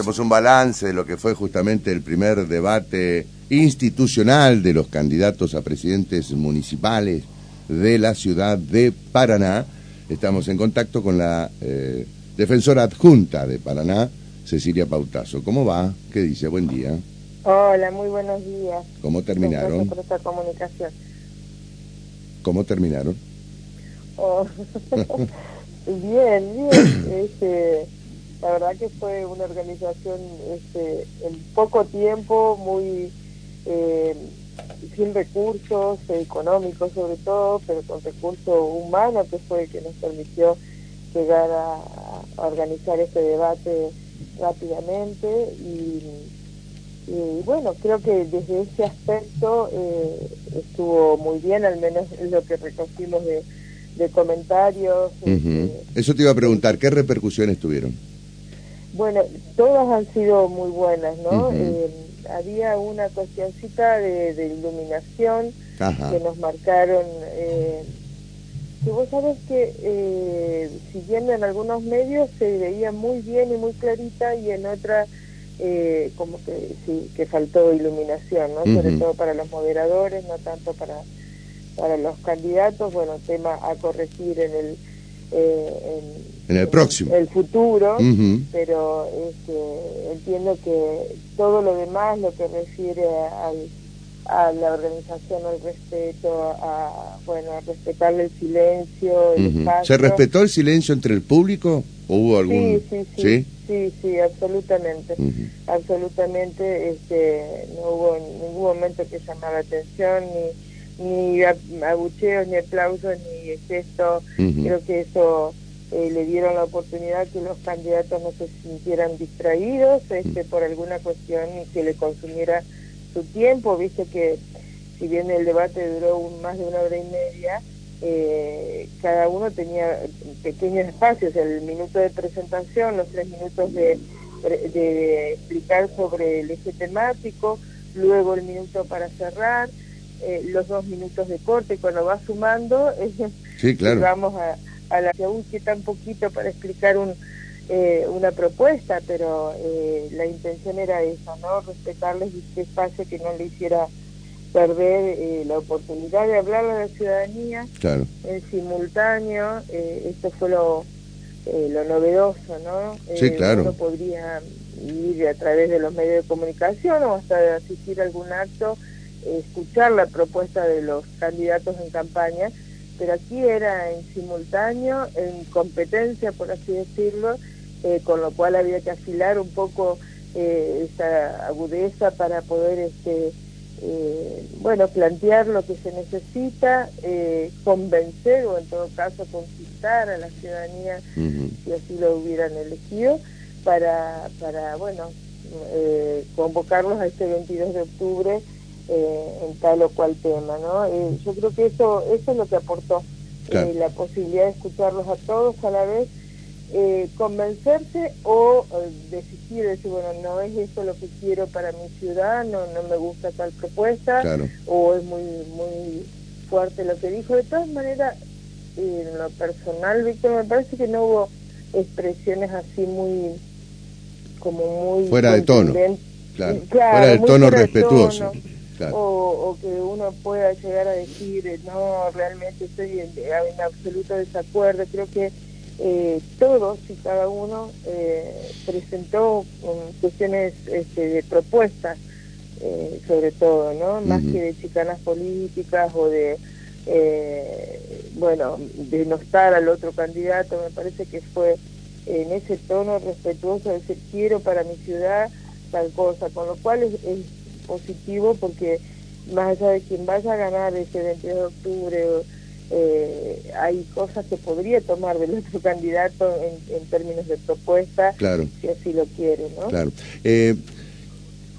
hacemos un balance de lo que fue justamente el primer debate institucional de los candidatos a presidentes municipales de la ciudad de Paraná. Estamos en contacto con la eh, defensora adjunta de Paraná, Cecilia Pautazo. ¿Cómo va? ¿Qué dice? Buen día. Hola, muy buenos días. ¿Cómo terminaron? Por esta comunicación. ¿Cómo terminaron? Oh, bien, bien. Este, la verdad que fue una organización este, en poco tiempo, muy eh, sin recursos económicos sobre todo, pero con recursos humanos que fue el que nos permitió llegar a, organizar este debate rápidamente y, bueno, creo que desde ese aspecto eh, estuvo muy bien, al menos lo que recogimos de, comentarios. Este, Eso te iba a preguntar, ¿qué repercusiones tuvieron? Bueno, todas han sido muy buenas, ¿no? Eh, había una cuestioncita de, iluminación que nos marcaron, eh, que vos sabés que eh, siguiendo en algunos medios se veía muy bien y muy clarita y en otra eh, como que sí, que faltó iluminación, ¿no? Sobre todo para los moderadores, no tanto para, para los candidatos, bueno, tema a corregir en el eh, en, el próximo. El futuro, pero este, entiendo que todo lo demás, lo que refiere al, a la organización, al respeto, a, bueno, a respetarle el silencio, ¿Se respetó el silencio entre el público o hubo algún...? Sí, sí, sí. Sí, absolutamente. Absolutamente, este, no hubo ningún momento que llamara atención ni ni abucheos, ni aplausos, ni gestos. Creo que eso eh, le dieron la oportunidad que los candidatos no se sintieran distraídos este, por alguna cuestión que le consumiera su tiempo. Viste que si bien el debate duró más de una hora y media, eh, cada uno tenía pequeños espacios, el minuto de presentación, los tres minutos de, de explicar sobre el eje temático, luego el minuto para cerrar, eh, los dos minutos de corte, cuando va sumando, sí, claro. vamos a, a la que aún tan poquito para explicar un, eh, una propuesta, pero eh, la intención era esa, ¿no? Respetarles este espacio que no le hiciera perder la oportunidad de hablar a la ciudadanía claro. en simultáneo. esto fue lo, lo novedoso, ¿no? Sí, claro. Uno podría ir a través de los medios de comunicación o hasta asistir a algún acto escuchar la propuesta de los candidatos en campaña, pero aquí era en simultáneo, en competencia, por así decirlo, eh, con lo cual había que afilar un poco eh, esa agudeza para poder, este, eh, bueno, plantear lo que se necesita, convencer o en todo caso conquistar a la ciudadanía, si así lo hubieran elegido, para, para bueno, convocarlos a este 22 de octubre eh, en tal o cual tema, ¿no? Eh, yo creo que eso, eso es lo que aportó, eh, la posibilidad de escucharlos a todos a la vez, convencerse o desistir, decir, bueno, no es eso lo que quiero para mi ciudad, no, no me gusta tal propuesta, o es muy, muy fuerte lo que dijo. De todas maneras, en lo personal, Víctor, me parece que no hubo expresiones así muy, como muy... Fuera de tono. Claro. fuera del tono respetuoso o, que uno pueda llegar a decir, eh, no, realmente estoy en, absoluto desacuerdo. Creo que eh, todos y cada uno eh, presentó cuestiones este, de propuestas, sobre todo, ¿no? Más que de chicanas políticas o de, bueno, de no estar al otro candidato. Me parece que fue en ese tono respetuoso de decir, quiero para mi ciudad tal cosa, con lo cual es positivo porque más allá de quien vaya a ganar ese 22 de octubre, eh, hay cosas que podría tomar del otro candidato en, términos de propuesta, claro. si así lo quiere. ¿no? Claro. Eh,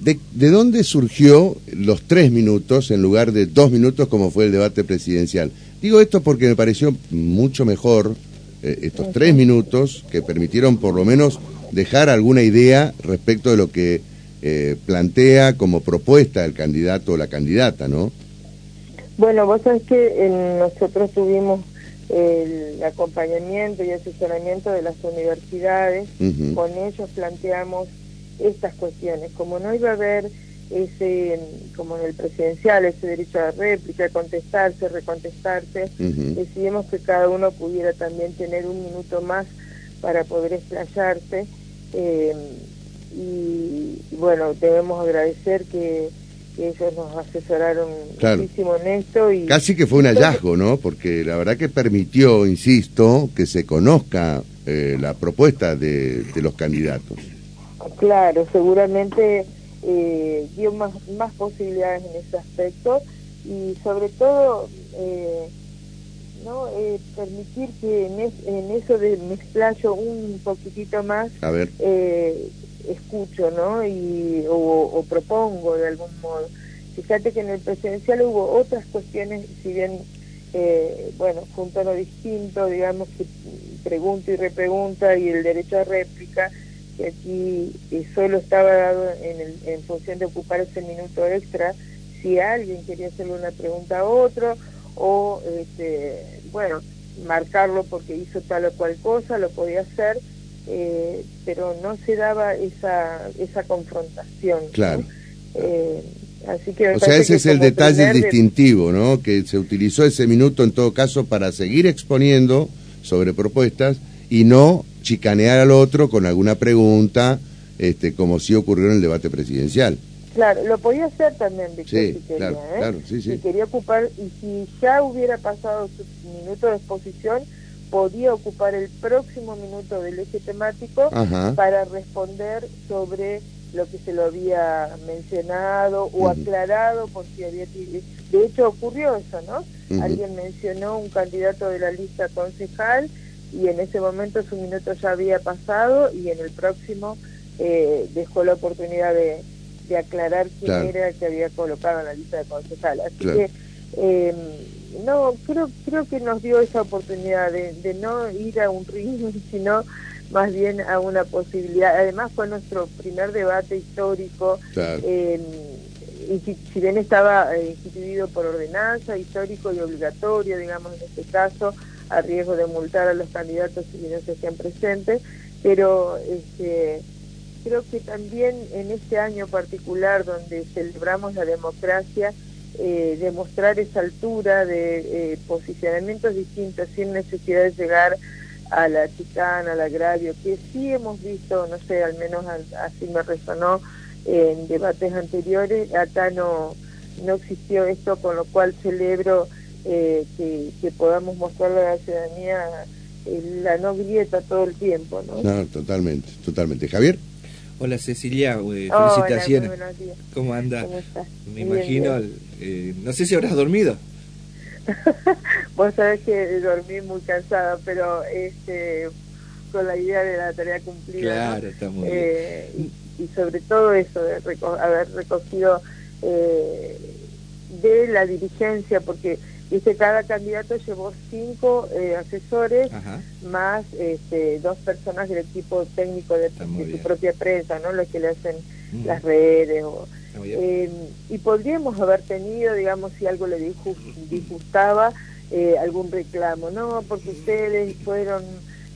¿de, ¿De dónde surgió los tres minutos en lugar de dos minutos como fue el debate presidencial? Digo esto porque me pareció mucho mejor eh, estos tres minutos que permitieron por lo menos dejar alguna idea respecto de lo que eh, plantea como propuesta el candidato o la candidata, ¿no? Bueno, vos sabés que nosotros tuvimos el acompañamiento y asesoramiento de las universidades, con ellos planteamos estas cuestiones. Como no iba a haber ese, como en el presidencial, ese derecho a réplica, contestarse, recontestarse, decidimos que cada uno pudiera también tener un minuto más para poder explayarse. Eh, y, bueno, debemos agradecer que, ellos nos asesoraron muchísimo en esto. Y, Casi que fue un hallazgo, ¿no? Porque la verdad que permitió, insisto, que se conozca eh, la propuesta de, de los candidatos. Claro, seguramente eh, dio más, más posibilidades en ese aspecto y sobre todo eh, no eh, permitir que en, eso de me explayo un poquitito más eh, escucho no y o, propongo de algún modo. Fíjate que en el presidencial hubo otras cuestiones si bien eh, bueno fue un tono distinto digamos que pregunta y repregunta y el derecho a réplica que aquí solo estaba dado en, en función de ocupar ese minuto extra si alguien quería hacerle una pregunta a otro o este, bueno marcarlo porque hizo tal o cual cosa lo podía hacer eh, pero no se daba esa esa confrontación claro eh, así que o sea ese es el detalle distintivo no que se utilizó ese minuto en todo caso para seguir exponiendo sobre propuestas y no chicanear al otro con alguna pregunta, este, como si ocurrió en el debate presidencial. Claro, lo podía hacer también, Víctor, si quería, ¿eh? Si quería ocupar, y si ya hubiera pasado su minuto de exposición, podía ocupar el próximo minuto del eje temático para responder sobre lo que se lo había mencionado o aclarado por si había... De hecho ocurrió eso, ¿no? Alguien mencionó un candidato de la lista concejal y en ese momento su minuto ya había pasado y en el próximo eh, dejó la oportunidad de, aclarar quién era el que había colocado en la lista de concejal. Así que eh, no creo creo que nos dio esa oportunidad de, no ir a un ring, sino más bien a una posibilidad. Además fue nuestro primer debate histórico. Eh, y si, si, bien estaba eh, instituido por ordenanza, histórico y obligatorio, digamos en este caso, a riesgo de multar a los candidatos si no se hacían presentes, pero este, creo que también en este año particular donde celebramos la democracia, eh, demostrar esa altura de eh, posicionamientos distintos sin necesidad de llegar a la chicana, al agravio, que sí hemos visto, no sé, al menos así me resonó en debates anteriores, acá no, no existió esto, con lo cual celebro eh, que, podamos mostrarle a la ciudadanía eh, la no grieta todo el tiempo. ¿no? no, totalmente, totalmente. Javier. Hola Cecilia, eh, felicitaciones. ¿Cómo anda? Me imagino, eh, no sé si habrás dormido. Vos sabés que dormí muy cansada, pero este con la idea de la tarea cumplida. Claro, está muy bien. Y, sobre todo eso, de haber recogido de la dirigencia, porque Dice, cada candidato llevó cinco eh, asesores más este, dos personas del equipo técnico de, su propia prensa, ¿no? Los que le hacen las redes. O, eh, y podríamos haber tenido, digamos, si algo le disgustaba, eh, algún reclamo, ¿no? Porque ustedes fueron,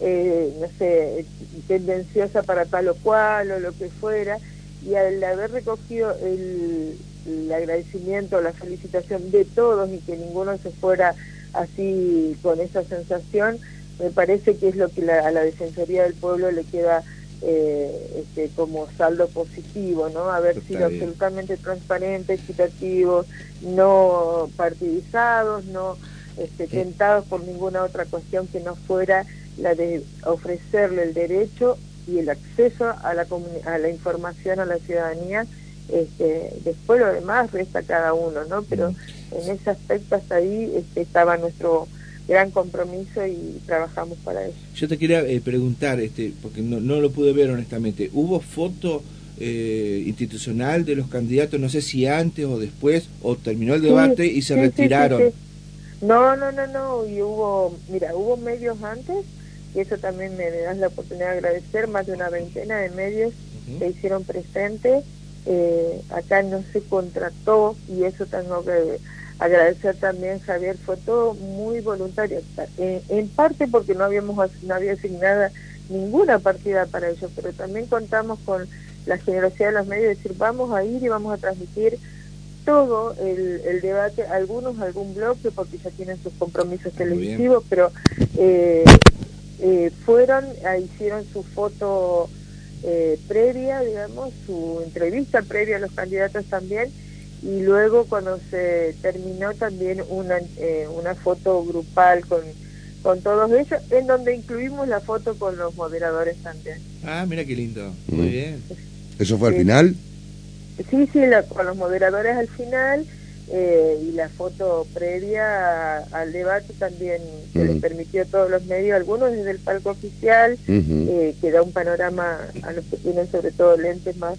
no sé, tendenciosa para tal o cual o lo que fuera. Y al haber recogido el el agradecimiento, la felicitación de todos y que ninguno se fuera así con esa sensación, me parece que es lo que a la Defensoría del Pueblo le queda eh, este, como saldo positivo, ¿no? Haber sido absolutamente transparentes, equitativos, no partidizados, no este, tentados por ninguna otra cuestión que no fuera la de ofrecerle el derecho y el acceso a la, a la información a la ciudadanía este, después lo demás resta cada uno, ¿no? Pero en ese aspecto hasta ahí este, estaba nuestro gran compromiso y trabajamos para eso. Yo te quería eh, preguntar, este, porque no, no, lo pude ver honestamente, ¿hubo foto eh, institucional de los candidatos, no sé si antes o después, o terminó el debate y se retiraron? no, no, no, no, y hubo, mira, hubo medios antes, y eso también me das la oportunidad de agradecer, más de una veintena de medios se hicieron presentes eh, acá no se contrató y eso tengo que agradecer también Javier fue todo muy voluntario en parte porque no habíamos no había asignada ninguna partida para ello pero también contamos con la generosidad de los medios de decir vamos a ir y vamos a transmitir todo el, debate, algunos algún bloque porque ya tienen sus compromisos televisivos, pero eh, eh, fueron, hicieron su foto eh, previa, digamos, su entrevista previa a los candidatos también, y luego cuando se terminó también una, una foto grupal con, con todos ellos, en donde incluimos la foto con los moderadores también. Ah, mira qué lindo, muy bien. ¿Eso fue al final? Sí, sí, con los moderadores al final eh, y la foto previa al debate también que le permitió a todos los medios, algunos desde el palco oficial, eh, que da un panorama a los que tienen sobre todo lentes más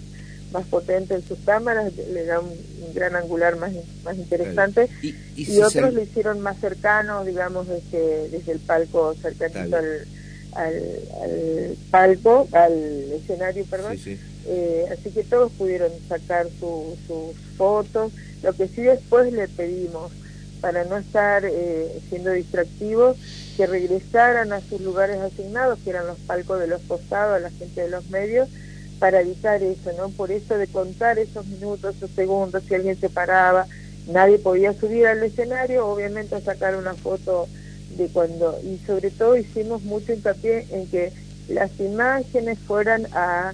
más potentes en sus cámaras, le da un, gran angular más, más interesante, y, otros lo hicieron más cercano, digamos, desde, desde el palco cercanito al, al, palco, al escenario, perdón. Eh, así que todos pudieron sacar sus fotos. Lo que sí después le pedimos, para no estar eh, siendo distractivos, que regresaran a sus lugares asignados, que eran los palcos de los costados, la gente de los medios, para evitar eso, ¿no? Por eso de contar esos minutos, esos segundos, si alguien se paraba, nadie podía subir al escenario, obviamente a sacar una foto de cuando, y sobre todo hicimos mucho hincapié en que las imágenes fueran a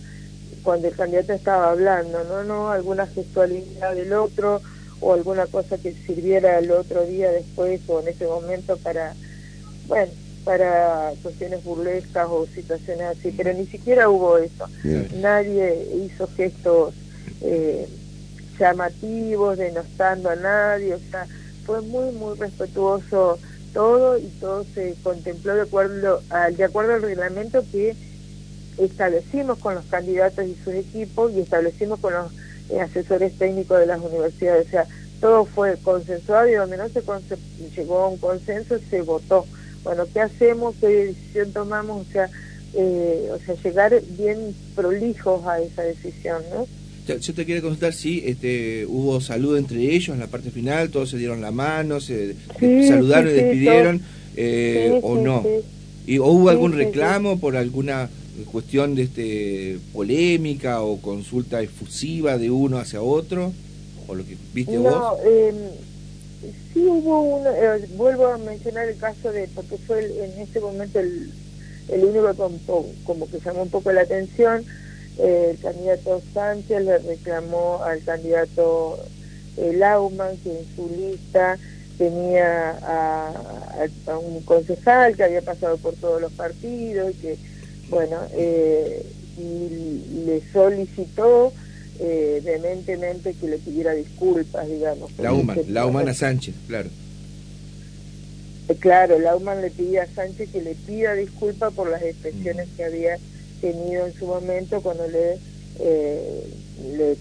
cuando el candidato estaba hablando, no, no alguna gestualidad del otro o alguna cosa que sirviera el otro día después o en ese momento para, bueno, para cuestiones burlescas o situaciones así, pero ni siquiera hubo eso. Nadie hizo gestos eh, llamativos, denostando a nadie, o sea, fue muy, muy respetuoso todo y todo se contempló de acuerdo, al, de acuerdo al reglamento que establecimos con los candidatos y sus equipos y establecimos con los eh, asesores técnicos de las universidades. O sea, todo fue consensuado y donde no se llegó a un consenso se votó. Bueno, ¿qué hacemos? ¿Qué decisión tomamos? O sea, eh, o sea llegar bien prolijos a esa decisión, ¿no? Yo te quiero consultar si este, hubo salud entre ellos en la parte final, todos se dieron la mano, se saludaron y despidieron, eh, o no. ¿Y, ¿O hubo algún reclamo por alguna cuestión de este polémica o consulta efusiva de uno hacia otro? ¿O lo que viste no, vos? Eh, sí hubo uno, eh, vuelvo a mencionar el caso de, porque fue en este momento el, el único como, como que llamó un poco la atención, el candidato Sánchez le reclamó al candidato eh, Lauman que en su lista tenía a, un concejal que había pasado por todos los partidos y que, bueno, eh, y le solicitó eh, vehementemente que le pidiera disculpas, digamos. Lauman, Lauman a Sánchez, claro. Eh, claro, Lauman le pedía a Sánchez que le pida disculpas por las expresiones que había tenido en su momento cuando le, eh, le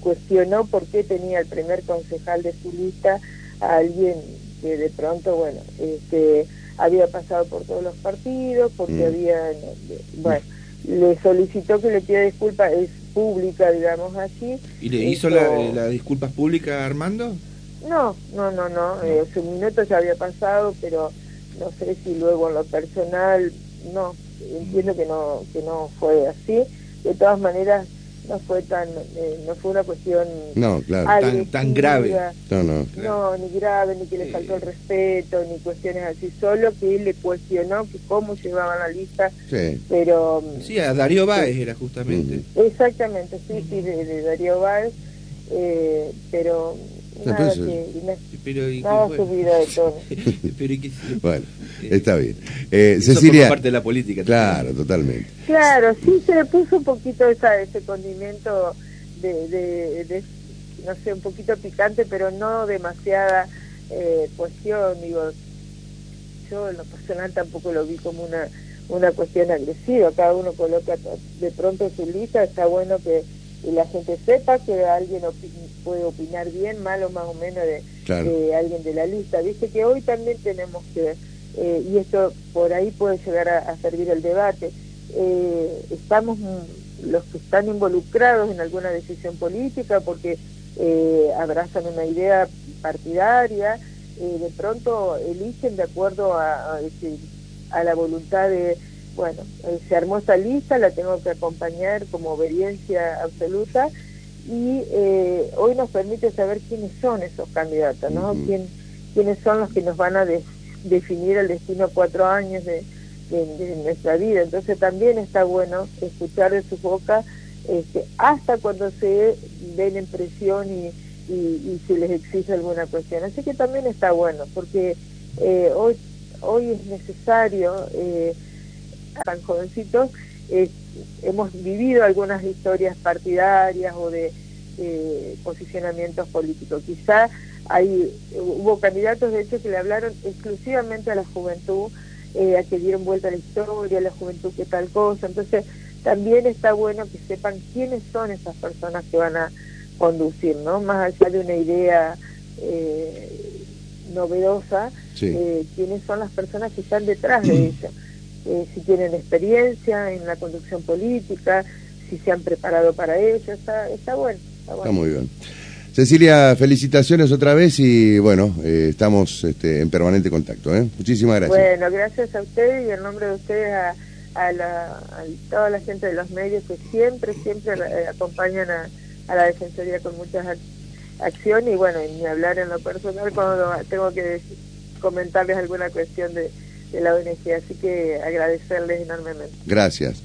cuestionó por qué tenía el primer concejal de su lista a alguien que de pronto, bueno, este, había pasado por todos los partidos, porque mm. había, bueno, le solicitó que le pida disculpas, es pública, digamos así. ¿Y le hizo la, la disculpas públicas Armando? No, no, no, no, eh, su minuto ya había pasado, pero no sé si luego en lo personal, no, entiendo que no que no fue así de todas maneras no fue tan eh, no fue una cuestión no claro. tan, tan, grave. no no no ni grave ni que le faltó el respeto ni cuestiones así. Solo que él le cuestionó que cómo llevaban la lista sí. pero sí a Darío Báez era justamente. Exactamente sí sí de, Darío Báez eh, pero nada que, pero, nada subida de tono pero, bueno Está bien. Eh, Cecilia. parte de la política. Claro, totalmente. Claro, sí se le puso un poquito esa, ese condimento de, de, no sé, un poquito picante, pero no demasiada eh, cuestión. Digo, yo en lo personal tampoco lo vi como una una cuestión agresiva. Cada uno coloca de pronto su lista. Está bueno que la gente sepa que alguien puede opinar bien, mal o más o menos de, de alguien de la lista. Dice que hoy también tenemos que eh, y esto por ahí puede llegar a, servir el debate. Eh, estamos los que están involucrados en alguna decisión política porque eh, abrazan una idea partidaria, de pronto eligen de acuerdo a, a, la voluntad de, bueno, eh, se armó esa lista, la tengo que acompañar como obediencia absoluta y eh, hoy nos permite saber quiénes son esos candidatos, ¿no? ¿Quién, quiénes son los que nos van a definir el destino cuatro años de, nuestra vida. Entonces también está bueno escuchar de su boca este, hasta cuando se ven en presión y, y, se les exige alguna cuestión. Así que también está bueno, porque eh, hoy, hoy es necesario, eh, tan jovencitos, eh, hemos vivido algunas historias partidarias o de posicionamientos políticos. Quizá hay, hubo candidatos, de hecho, que le hablaron exclusivamente a la juventud, a que dieron vuelta a la historia, a la juventud que tal cosa. Entonces, también está bueno que sepan quiénes son esas personas que van a conducir, ¿no? Más allá de una idea eh, novedosa, eh, quiénes son las personas que están detrás de ella, eh, si tienen experiencia en la conducción política, si se han preparado para ello, está, está bueno. Está, muy bien. Cecilia, felicitaciones otra vez y bueno, estamos este, en permanente contacto. Muchísimas gracias. Bueno, gracias a ustedes y en nombre de ustedes a, a, la, a toda la gente de los medios que siempre, siempre acompañan a a la Defensoría con muchas acciones y bueno, ni hablar en lo personal cuando tengo que comentarles alguna cuestión de, de la ONG, así que agradecerles enormemente. Gracias.